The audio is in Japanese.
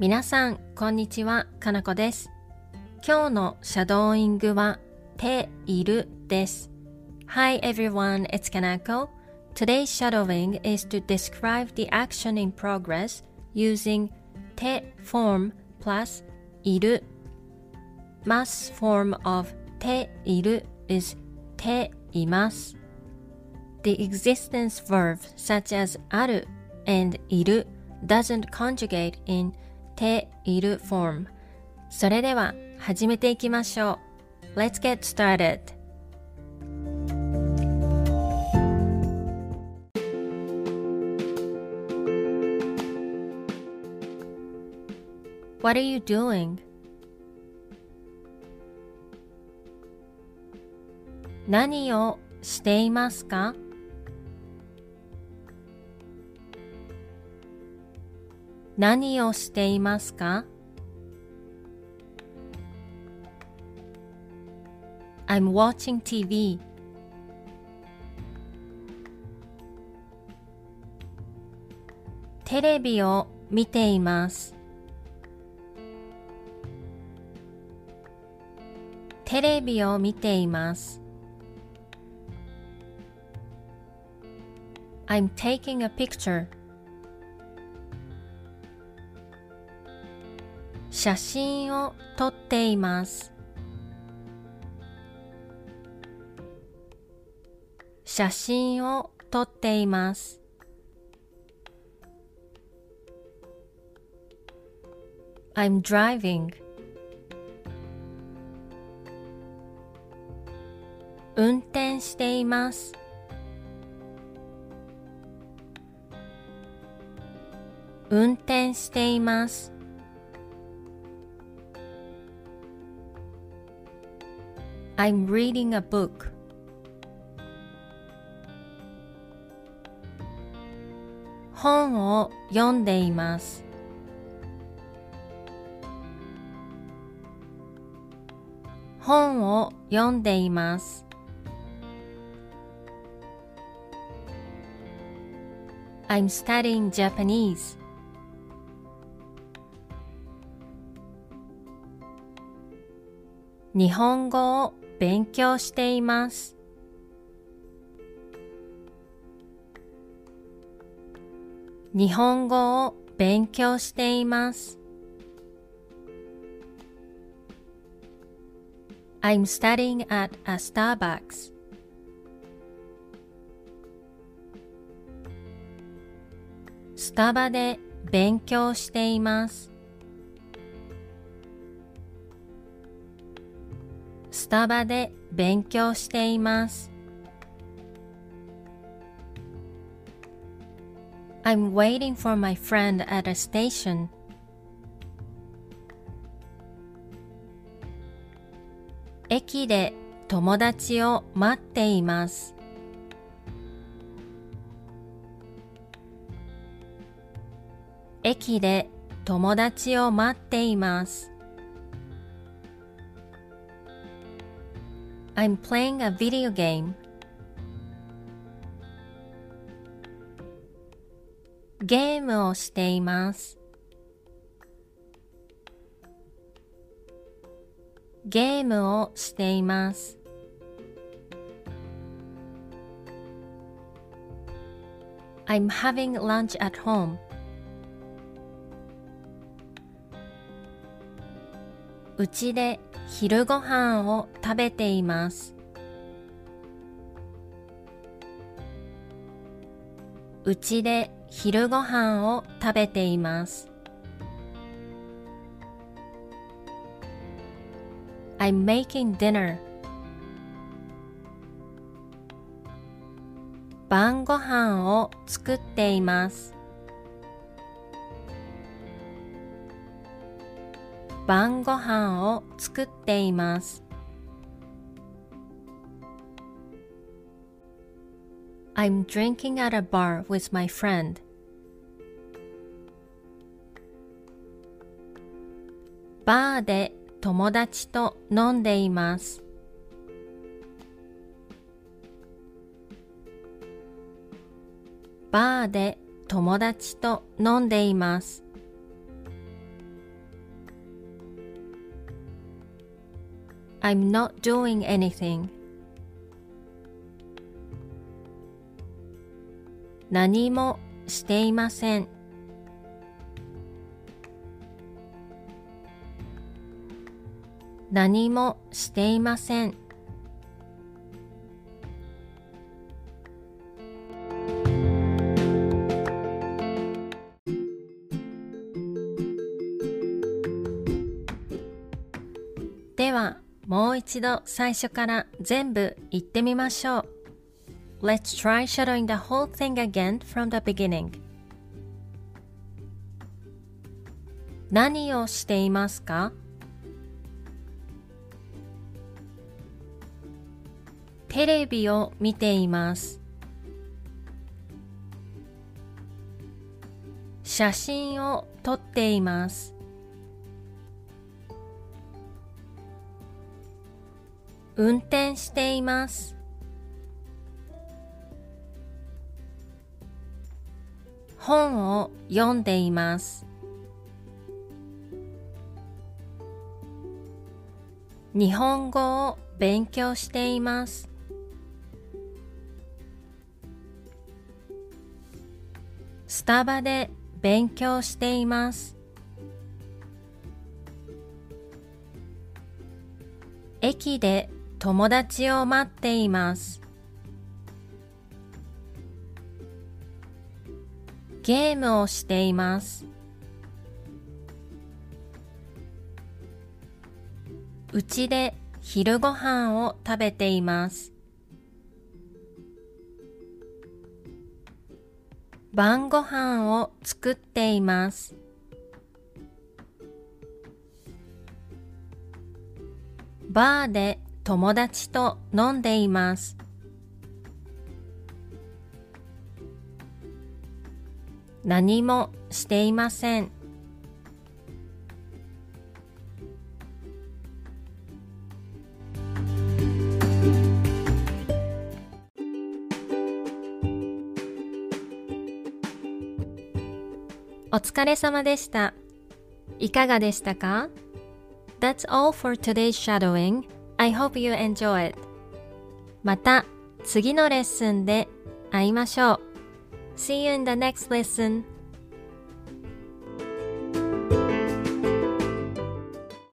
皆さん、こんにちは、かなこです。今日のシャドーイングは、ているです。Hi everyone, it's Kanako. Today's shadowing is to describe the action in progress using て form plus いる mass form of ている is ています。The existence verb such as ある and いる doesn't conjugate in ている form. それでは始めていきましょう。Let's get started. What are you doing? 何をしていますか何をしていますか I'm watching TV. テレビを見ています。テレビを見ています。I'm taking a picture. 写真を撮っています。写真を撮っています。I'm driving. 運転しています。運転しています。I'm reading a book. 本を読んでいます。本を読んでいます。I'm studying Japanese. 日本語を勉強しています。日本語を勉強しています。I'm studying at a Starbucks. スタバで勉強しています。スタバで勉強しています。I'm waiting for my friend at a station. 駅で友達を待っています。駅で友達を待っています。I'm playing a video game. ゲームをしています。ゲームをしています。I'm having lunch at home. うちで昼ご飯を食べています。うちで昼ご飯を食べています。I'm making dinner. 晩ご飯を作っています。晩ご飯を作っています。I'm drinking at a bar with my friend. バーで友達と飲んでいます。バーで友達と飲んでいます。I'm not doing anything 何もしていません何もしていませんもう一度最初から全部言ってみましょう Let's try shadowing the whole thing again from the beginning 何をしていますかテレビを見ています写真を撮っています運転しています。本を読んでいます。日本語を勉強しています。スタバで勉強しています。駅で友達を待っています。ゲームをしています。うちで昼ご飯を食べています。晩ご飯を作っています。バーで友達と飲んでいます何もしていませんお疲れ様でした。いかがでしたか ?That's all for today's shadowing. I hope you enjoy it. また次のレッスンで会いましょう。See you in the next lesson.